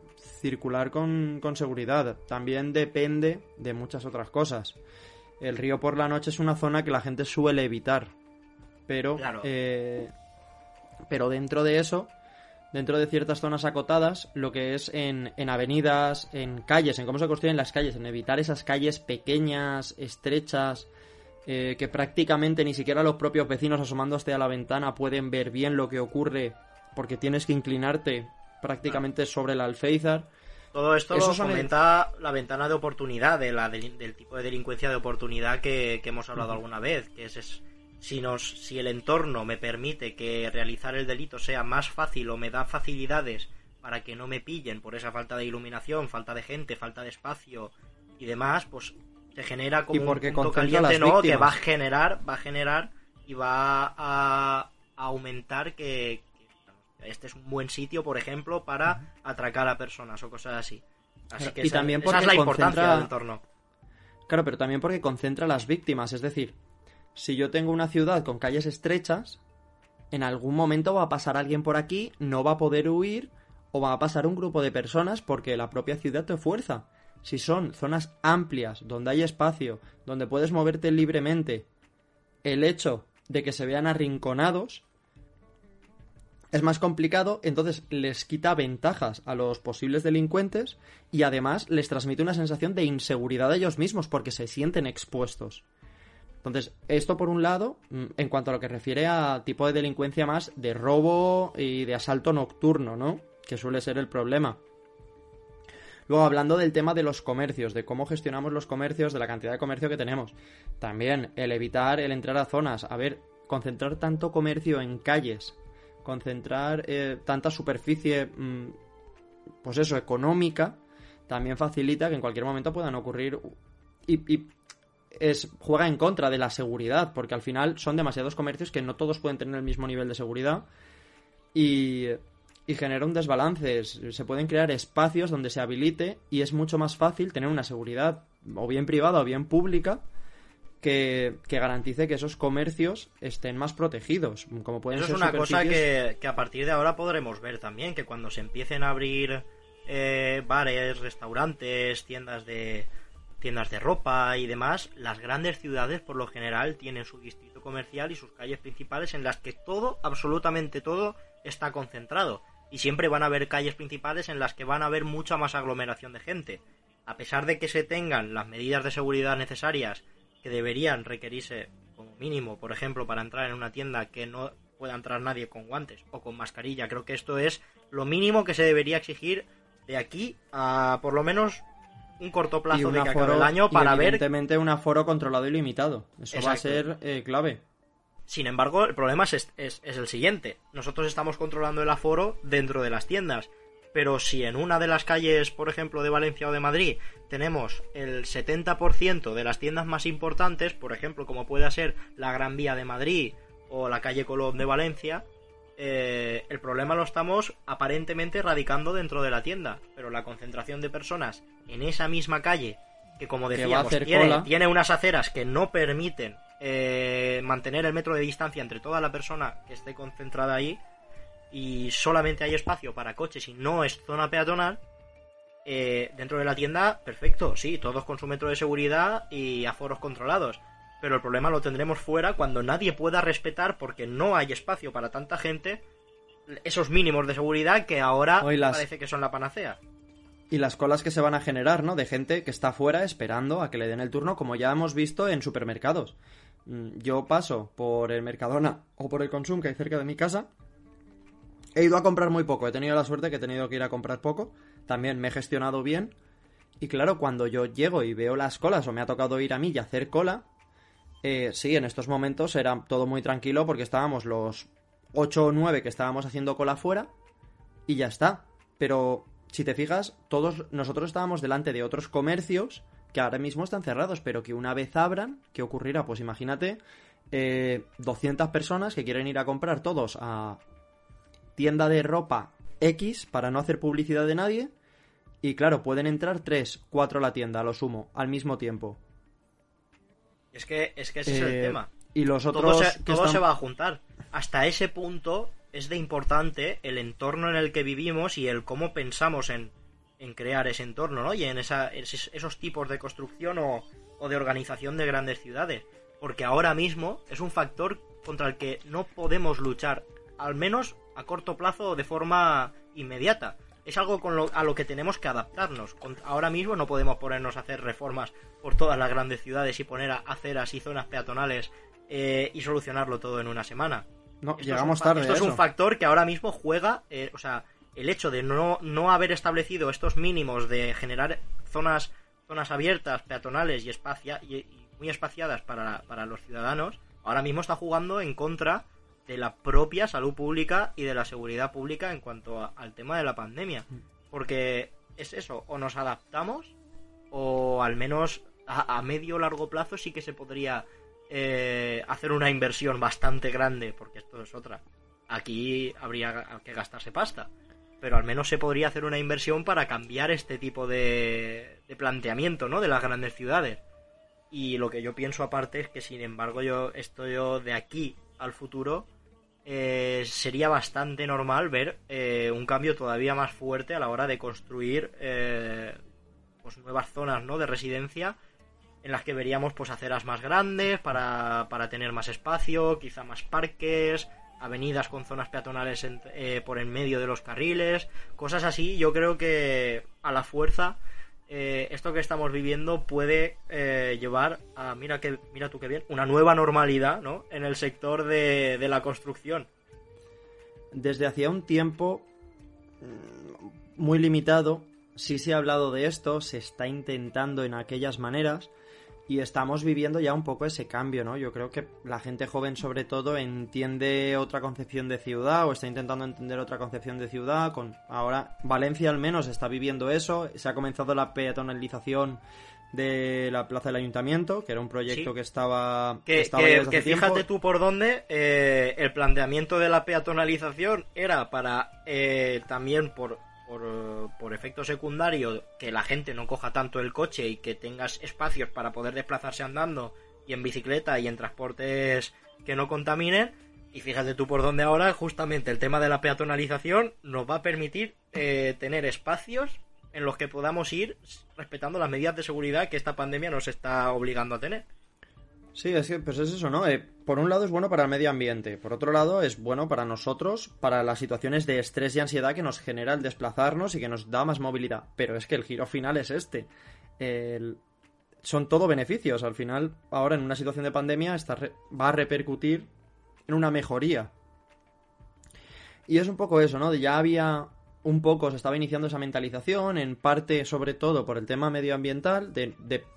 circular con, con seguridad. También depende de muchas otras cosas el río por la noche es una zona que la gente suele evitar. Pero, eh, pero dentro de eso, dentro de ciertas zonas acotadas, lo que es en, en, avenidas, en calles, en cómo se construyen las calles, en evitar esas calles pequeñas, estrechas, eh, que prácticamente ni siquiera los propios vecinos asomándose a la ventana pueden ver bien lo que ocurre porque tienes que inclinarte prácticamente sobre el alféizar. Todo esto Eso fomenta la ventana de oportunidad de la, del tipo de delincuencia de oportunidad que, hemos hablado alguna vez, que es, si nos si el entorno me permite que realizar el delito sea más fácil o me da facilidades para que no me pillen por esa falta de iluminación, falta de gente, falta de espacio y demás, pues se genera como un punto caliente, ¿no? Que va a generar, va a generar y va a aumentar que, este es un buen sitio, por ejemplo, para atracar a personas o cosas así. Así que y también porque es la importancia del entorno. Claro, pero también porque concentra las víctimas, es decir, si yo tengo una ciudad con calles estrechas, en algún momento va a pasar alguien por aquí, no va a poder huir, o va a pasar un grupo de personas porque la propia ciudad te fuerza. Si son zonas amplias, donde hay espacio, donde puedes moverte libremente, el hecho de que se vean arrinconados es más complicado, entonces les quita ventajas a los posibles delincuentes y además les transmite una sensación de inseguridad a ellos mismos porque se sienten expuestos. Entonces, esto por un lado, mm, en cuanto a lo que refiere a tipo de delincuencia más de robo y de asalto nocturno, ¿no? Que suele ser el problema. Luego, hablando del tema de los comercios, de cómo gestionamos los comercios, de la cantidad de comercio que tenemos. También el evitar el entrar a zonas. A ver, concentrar tanto comercio en calles, concentrar eh, tanta superficie, mm, pues eso, económica, también facilita que en cualquier momento puedan ocurrir y, y, es juega en contra de la seguridad, porque al final son demasiados comercios que no todos pueden tener el mismo nivel de seguridad y, y genera un desbalance. Se pueden crear espacios donde se habilite y es mucho más fácil tener una seguridad o bien privada o bien pública que, que, garantice que esos comercios estén más protegidos. Como pueden Eso ser es una cosa que, que, a partir de ahora podremos ver también, que cuando se empiecen a abrir eh, bares, restaurantes, tiendas de tiendas de ropa y demás, las grandes ciudades por lo general tienen su distrito comercial y sus calles principales en las que todo, absolutamente todo, está concentrado. Y siempre van a haber calles principales en las que van a haber mucha más aglomeración de gente. A pesar de que se tengan las medidas de seguridad necesarias que deberían requerirse como mínimo, por ejemplo, para entrar en una tienda que no pueda entrar nadie con guantes o con mascarilla. Creo que esto es lo mínimo que se debería exigir de aquí a por lo menos un corto plazo un de que aforo, acabe el año para y ver. Evidentemente, un aforo controlado y limitado. Eso Exacto. va a ser eh, clave. Sin embargo, el problema es, es, es el siguiente. Nosotros estamos controlando el aforo dentro de las tiendas pero si en una de las calles, por ejemplo, de Valencia o de Madrid, tenemos el 70% de las tiendas más importantes, por ejemplo, como puede ser la Gran Vía de Madrid o la calle Colón de Valencia, eh, el problema lo estamos aparentemente radicando dentro de la tienda, pero la concentración de personas en esa misma calle, que como decíamos, que tiene, tiene, unas aceras que no permiten eh, mantener el metro de distancia entre toda la persona que esté concentrada ahí, y solamente hay espacio para coches y no es zona peatonal, eh, dentro de la tienda, perfecto, sí, todos con su metro de seguridad y aforos controlados. Pero el problema lo tendremos fuera cuando nadie pueda respetar, porque no hay espacio para tanta gente, esos mínimos de seguridad que ahora las... parece que son la panacea. Y las colas que se van a generar, ¿no? De gente que está fuera esperando a que le den el turno, como ya hemos visto en supermercados. Mm, Yo paso por el Mercadona o por el Consum que hay cerca de mi casa He ido a comprar muy poco, he tenido la suerte que he tenido que ir a comprar poco. También me he gestionado bien. Y claro, cuando yo llego y veo las colas o me ha tocado ir a mí y hacer cola, eh, sí, en estos momentos era todo muy tranquilo porque estábamos los 8 o 9 que estábamos haciendo cola fuera y ya está. Pero si te fijas, todos nosotros estábamos delante de otros comercios que ahora mismo están cerrados, pero que una vez abran, ¿qué ocurrirá? Pues imagínate eh, 200 personas que quieren ir a comprar todos a tienda de ropa X para no hacer publicidad de nadie. Y claro, pueden entrar 3, 4 a la tienda, a lo sumo, al mismo tiempo. Es que, es que ese eh, es el tema. Y los otros. Todo, se, todo están... se, va a juntar. Hasta ese punto es de importante el entorno en el que vivimos y el cómo pensamos en, en crear ese entorno, ¿no? Y en esa, esos, esos tipos de construcción o, o de organización de grandes ciudades. Porque ahora mismo es un factor contra el que no podemos luchar, al menos a corto plazo o de forma inmediata. Es algo con lo, a lo que tenemos que adaptarnos. Con, ahora mismo no podemos ponernos a hacer reformas por todas las grandes ciudades y poner a aceras y zonas peatonales eh, y solucionarlo todo en una semana. No, esto llegamos es un, tarde. Esto es un factor que ahora mismo juega, eh, o sea, el hecho de no, no haber establecido estos mínimos de generar zonas zonas abiertas, peatonales y, espacia, y, y muy espaciadas para, para los ciudadanos, ahora mismo está jugando en contra de la propia salud pública y de la seguridad pública en cuanto a, al tema de la pandemia. Porque es eso, o nos adaptamos o al menos a, a medio o largo plazo sí que se podría eh, hacer una inversión bastante grande, porque esto es otra. Aquí habría que gastarse pasta. Pero al menos se podría hacer una inversión para cambiar este tipo de, de planteamiento, ¿no? De las grandes ciudades. Y lo que yo pienso aparte es que, sin embargo, yo estoy yo de aquí al futuro eh, sería bastante normal ver eh, un cambio todavía más fuerte a la hora de construir eh, pues nuevas zonas ¿no? de residencia en las que veríamos pues aceras más grandes para, para tener más espacio, quizá más parques, avenidas con zonas peatonales por en medio de los carriles, cosas así. Yo creo que a la fuerza eh, esto que estamos viviendo puede eh, llevar a, mira, que, mira tú qué bien, una nueva normalidad ¿no? en el sector de, de la construcción. Desde hacía un tiempo mm, muy limitado, sí se ha hablado de esto, se está intentando en aquellas maneras, y estamos viviendo ya un poco ese cambio, ¿no? Yo creo que la gente joven sobre todo entiende otra concepción de ciudad o está intentando entender otra concepción de ciudad. Con ahora Valencia al menos está viviendo eso. Se ha comenzado la peatonalización de la plaza del ayuntamiento, que era un proyecto que estaba que, que, fíjate tú por dónde eh, el planteamiento de la peatonalización era para eh, también por por, efecto secundario que la gente no coja tanto el coche y que tengas espacios para poder desplazarse andando y en bicicleta y en transportes que no contaminen. Y fíjate tú por dónde ahora justamente el tema de la peatonalización nos va a permitir eh, tener espacios en los que podamos ir respetando las medidas de seguridad que esta pandemia nos está obligando a tener. Sí, es que pues es eso, ¿no? Eh, por un lado es bueno para el medio ambiente, por otro lado es bueno para nosotros, para las situaciones de estrés y ansiedad que nos genera el desplazarnos y que nos da más movilidad. Pero es que el giro final es este. Son todo beneficios. Al final, ahora en una situación de pandemia, va a repercutir en una mejoría. Y es un poco eso, ¿no? Ya había un poco se estaba iniciando esa mentalización, en parte sobre todo por el tema medioambiental, de,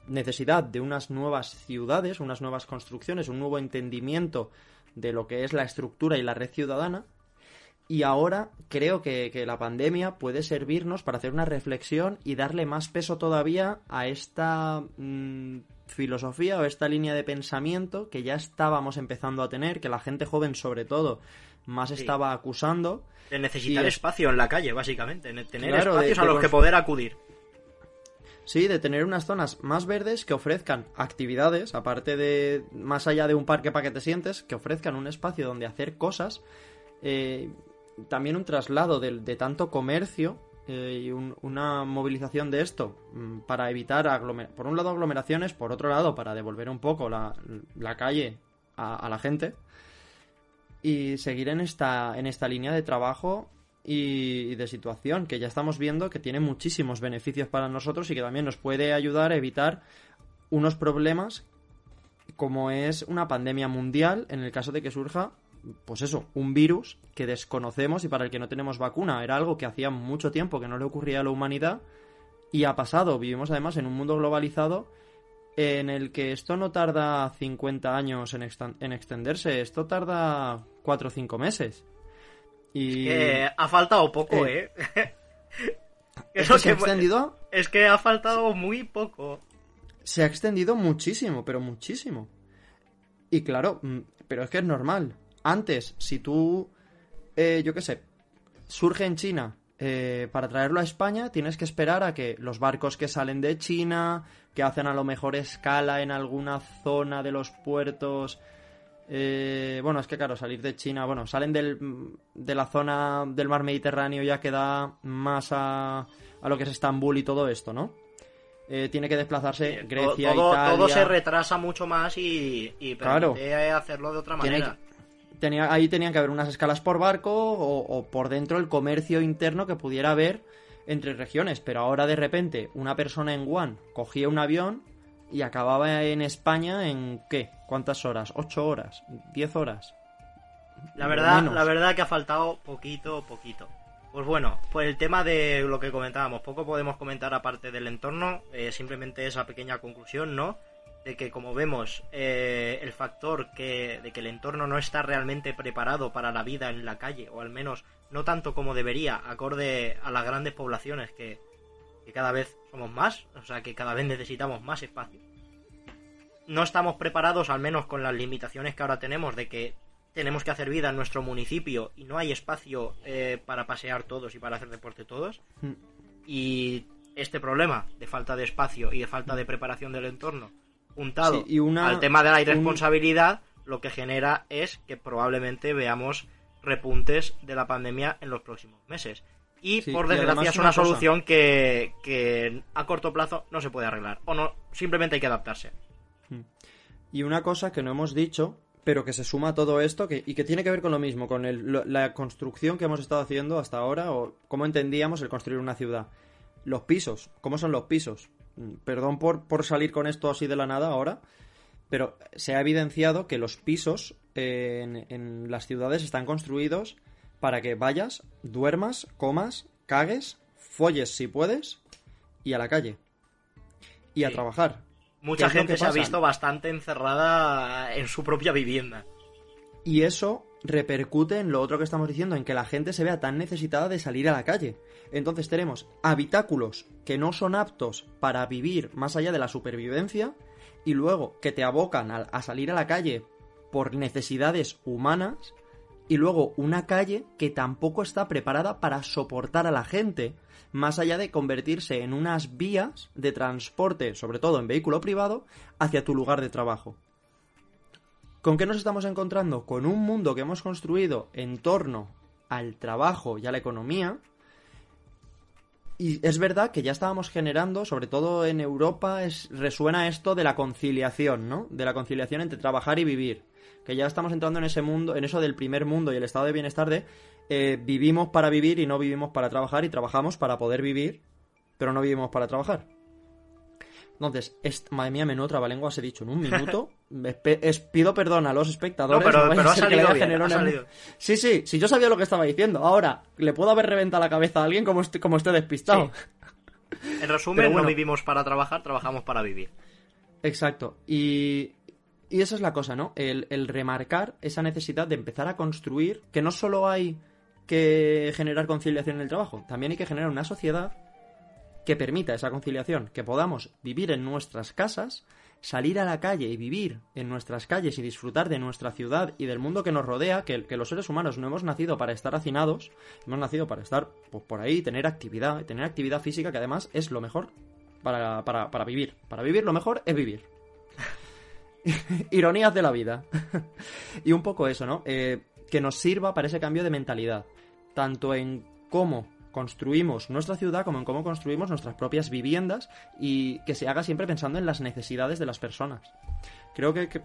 necesidad de unas nuevas ciudades, unas nuevas construcciones, un nuevo entendimiento de lo que es la estructura y la red ciudadana. Y ahora creo que, la pandemia puede servirnos para hacer una reflexión y darle más peso todavía a esta mm, filosofía o esta línea de pensamiento que ya estábamos empezando a tener, que la gente joven sobre todo más estaba acusando. De necesitar espacio en la calle, básicamente, tener espacios a los que poder acudir. Sí, de tener unas zonas más verdes que ofrezcan actividades, aparte de, más allá de un parque para que te sientes, que ofrezcan un espacio donde hacer cosas, eh, también un traslado de, tanto comercio eh, y una movilización de esto mm, para evitar, por un lado, aglomeraciones, por otro lado, para devolver un poco la, calle a la gente y seguir en esta, en esta línea de trabajo y de situación que ya estamos viendo que tiene muchísimos beneficios para nosotros y que también nos puede ayudar a evitar unos problemas como es una pandemia mundial en el caso de que surja pues eso, un virus que desconocemos y para el que no tenemos vacuna. Era algo que hacía mucho tiempo que no le ocurría a la humanidad y ha pasado. Vivimos además en un mundo globalizado en el que esto no tarda 50 años en, en extenderse, esto tarda 4 o 5 meses. Y... ha faltado poco, ¿eh? ¿eh? ¿Es que se ha extendido? Es que ha faltado muy poco. Se ha extendido muchísimo, pero muchísimo. Y claro, mm, pero es que es normal. Antes, si tú, eh, yo qué sé, surge en China eh, para traerlo a España tienes que esperar a que los barcos que salen de China, que hacen a lo mejor escala en alguna zona de los puertos. Eh, bueno, es que claro, salir de China, bueno, salen del, de la zona del mar Mediterráneo ya que da más a, a lo que es Estambul y todo esto, ¿no? Eh, tiene que desplazarse Grecia, todo, Italia... Todo se retrasa mucho más y, y hacerlo de otra manera ahí tenían que haber unas escalas por barco o, por dentro el comercio interno que pudiera haber entre regiones. Pero ahora de repente una persona en Wuhan cogía un avión y acababa en España en ¿qué? ¿Cuántas horas? ¿Ocho horas? ¿Diez horas? La verdad, la verdad que ha faltado poquito, poquito. Pues bueno, pues el tema de lo que comentábamos, poco podemos comentar aparte del entorno, eh, simplemente esa pequeña conclusión, ¿no? de que como vemos eh, el factor que, de que el entorno no está realmente preparado para la vida en la calle, o al menos no tanto como debería, acorde a las grandes poblaciones que, que cada vez somos más, o sea que cada vez necesitamos más espacio. No estamos preparados, al menos con las limitaciones que ahora tenemos, de que tenemos que hacer vida en nuestro municipio y no hay espacio eh, para pasear todos y para hacer deporte todos. Mm. Y este problema de falta de espacio y de falta de preparación del entorno juntado Sí, y una- al tema de la un- irresponsabilidad, lo que genera es que probablemente veamos repuntes de la pandemia en los próximos meses. Y Sí, por desgracia es una solución que, que a corto plazo no se puede arreglar. O no, simplemente hay que adaptarse. Y una cosa que no hemos dicho, pero que se suma a todo esto que, y que tiene que ver con lo mismo, con el- lo- la construcción que hemos estado haciendo hasta ahora, o cómo entendíamos el construir una ciudad. Los pisos, ¿cómo son los pisos? Mm, Perdón por, por salir con esto así de la nada ahora, pero se ha evidenciado que los pisos eh, en, en las ciudades están construidos para que vayas, duermas, comas, cagues, folles si puedes, y a la calle. Y a Sí. trabajar. Mucha gente se ha visto bastante encerrada en su propia vivienda. Y eso repercute en lo otro que estamos diciendo, en que la gente se vea tan necesitada de salir a la calle. Entonces tenemos habitáculos que no son aptos para vivir más allá de la supervivencia y luego que te abocan a, a salir a la calle por necesidades humanas y luego una calle que tampoco está preparada para soportar a la gente, más allá de convertirse en unas vías de transporte, sobre todo en vehículo privado, hacia tu lugar de trabajo. ¿Con qué nos estamos encontrando? Con un mundo que hemos construido en torno al trabajo y a la economía. Y es verdad que ya estábamos generando, sobre todo en Europa, es, resuena esto de la conciliación, ¿no? De la conciliación entre trabajar y vivir. Que ya estamos entrando en ese mundo, en eso del primer mundo y el estado de bienestar de eh, vivimos para vivir y no vivimos para trabajar y trabajamos para poder vivir, pero no vivimos para trabajar. Entonces, madre mía, menudo trabalenguas he dicho en un minuto. Es- pido perdón a los No, espectadores. pero, vaya pero ha salido bien. ha. Sí, sí, si yo sabía lo que estaba diciendo. Ahora, le puedo haber reventado la cabeza a alguien como, est- como esté despistado. En resumen, bueno. no vivimos para trabajar, trabajamos para vivir. Exacto. Y, y esa es la cosa, ¿no? El, remarcar esa necesidad de empezar a construir que no solo hay que generar conciliación en el trabajo, también hay que generar una sociedad que permita esa conciliación, que podamos vivir en nuestras casas, salir a la calle y vivir en nuestras calles y disfrutar de nuestra ciudad y del mundo que nos rodea, que, que los seres humanos no hemos nacido para estar hacinados, hemos nacido para estar pues, por ahí, tener actividad, tener actividad física que además es lo mejor para, para, para vivir. Para vivir lo mejor es vivir. Ironías de la vida. y un poco eso, ¿no? Eh, que nos sirva para ese cambio de mentalidad. Tanto en cómo construimos nuestra ciudad como en cómo construimos nuestras propias viviendas y que se haga siempre pensando en las necesidades de las personas. Creo que, que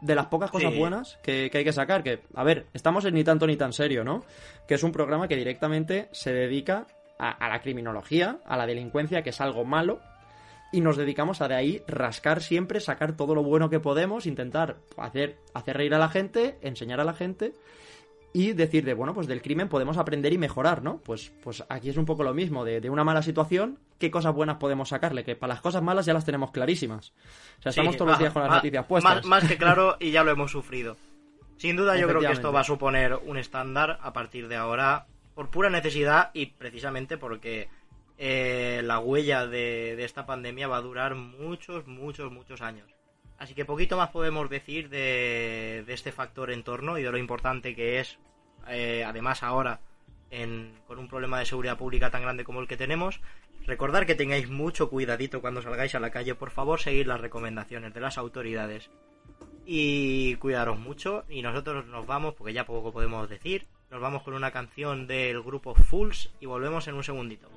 de las pocas cosas Sí. buenas que, que hay que sacar, que, a ver, estamos en Ni tanto ni tan serio, ¿no? Que es un programa que directamente se dedica a, a la criminología, a la delincuencia, que es algo malo, y nos dedicamos a de ahí rascar siempre, sacar todo lo bueno que podemos, intentar hacer, hacer reír a la gente, enseñar a la gente y decir de, bueno, pues del crimen podemos aprender y mejorar, ¿no? Pues, pues aquí es un poco lo mismo, de, de una mala situación, ¿qué cosas buenas podemos sacarle? Que para las cosas malas ya las tenemos clarísimas. O sea, estamos todos los días con las más- noticias puestas. Más, más que claro, y ya lo hemos sufrido. Sin duda, yo creo que esto va a suponer un estándar a partir de ahora, por pura necesidad y precisamente porque eh, la huella de, esta pandemia va a durar muchos, muchos, muchos años. Así que poquito más podemos decir de, este factor entorno y de lo importante que es, eh, además ahora, con un problema de seguridad pública tan grande como el que tenemos. Recordar que tengáis mucho cuidadito cuando salgáis a la calle, por favor, seguid las recomendaciones de las autoridades y cuidaros mucho. Y nosotros nos vamos, porque ya poco podemos decir, nos vamos con una canción del grupo Fools y volvemos en un segundito.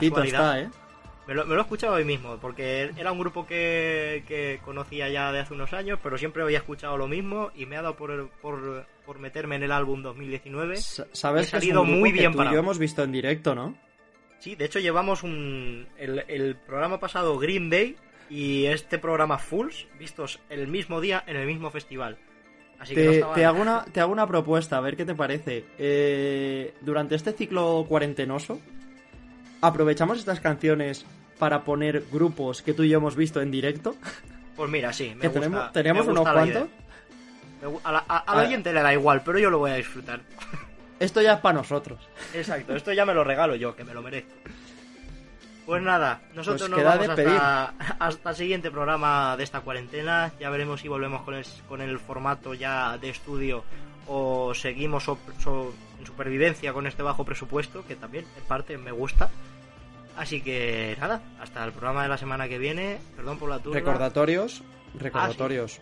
Calentito está, ¿eh? Me lo, me lo he escuchado hoy mismo, porque era un grupo que, que conocía ya de hace unos años, pero siempre había escuchado lo mismo y me ha dado por, por, por meterme en el álbum 2019. S- Sabes que es salido un grupo muy que bien tú y yo hemos visto en directo, ¿no? Sí, de hecho llevamos un... El, el programa pasado Green Day y este programa Fools vistos el mismo día en el mismo festival. Así que no Te, estaba- te hago una, te hago una propuesta, a ver qué te parece. Eh, durante este ciclo cuarentenoso, aprovechamos estas canciones para poner grupos que tú y yo hemos visto en directo. Pues mira, sí, me que gusta, tenemos, tenemos me unos gusta cuantos. A la, a- le da igual, pero yo lo voy a disfrutar. Esto ya es para nosotros. Exacto, esto ya me lo regalo yo, que me lo merezco. Pues nada, nosotros Pues nos vamos hasta, hasta el siguiente programa de esta cuarentena. Ya veremos si volvemos con el, con el formato ya de estudio o seguimos so- supervivencia con este bajo presupuesto, que también en parte me gusta. Así que nada, hasta el programa de la semana que viene. Perdón por la turba. Recordatorios, recordatorios.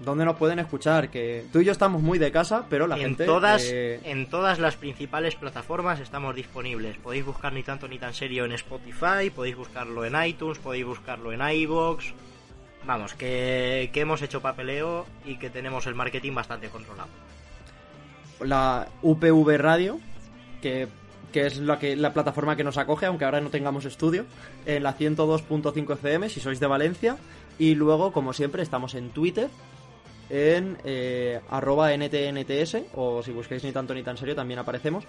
¿Dónde nos pueden escuchar? Que tú y yo estamos muy de casa, pero la en gente... todas eh, en todas las principales plataformas estamos disponibles podéis buscar ni tanto ni tan serio en Spotify podéis buscarlo en iTunes podéis buscarlo en iBox vamos que, que hemos hecho papeleo y que tenemos el marketing bastante controlado la UPV Radio, que, que es la, que, la plataforma que nos acoge, aunque ahora no tengamos estudio, en la 102.5 FM, si sois de Valencia. Y luego, como siempre, estamos en Twitter, en eh, arroba NTNTS, o si busquáis ni tanto ni tan serio, también aparecemos,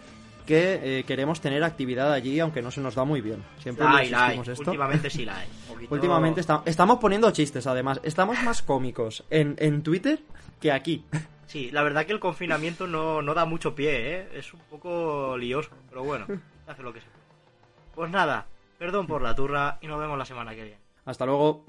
que eh, queremos tener actividad allí, aunque no se nos da muy bien. Siempre La hay, la hay. esto. últimamente sí la hay Poquito- Últimamente esta- estamos poniendo chistes, además. Estamos más cómicos en, en Twitter que aquí. sí la verdad que el confinamiento no, no da mucho pie ¿eh? es un poco lioso pero bueno hace lo que sea pues nada perdón por la turra y nos vemos la semana que viene Hasta luego.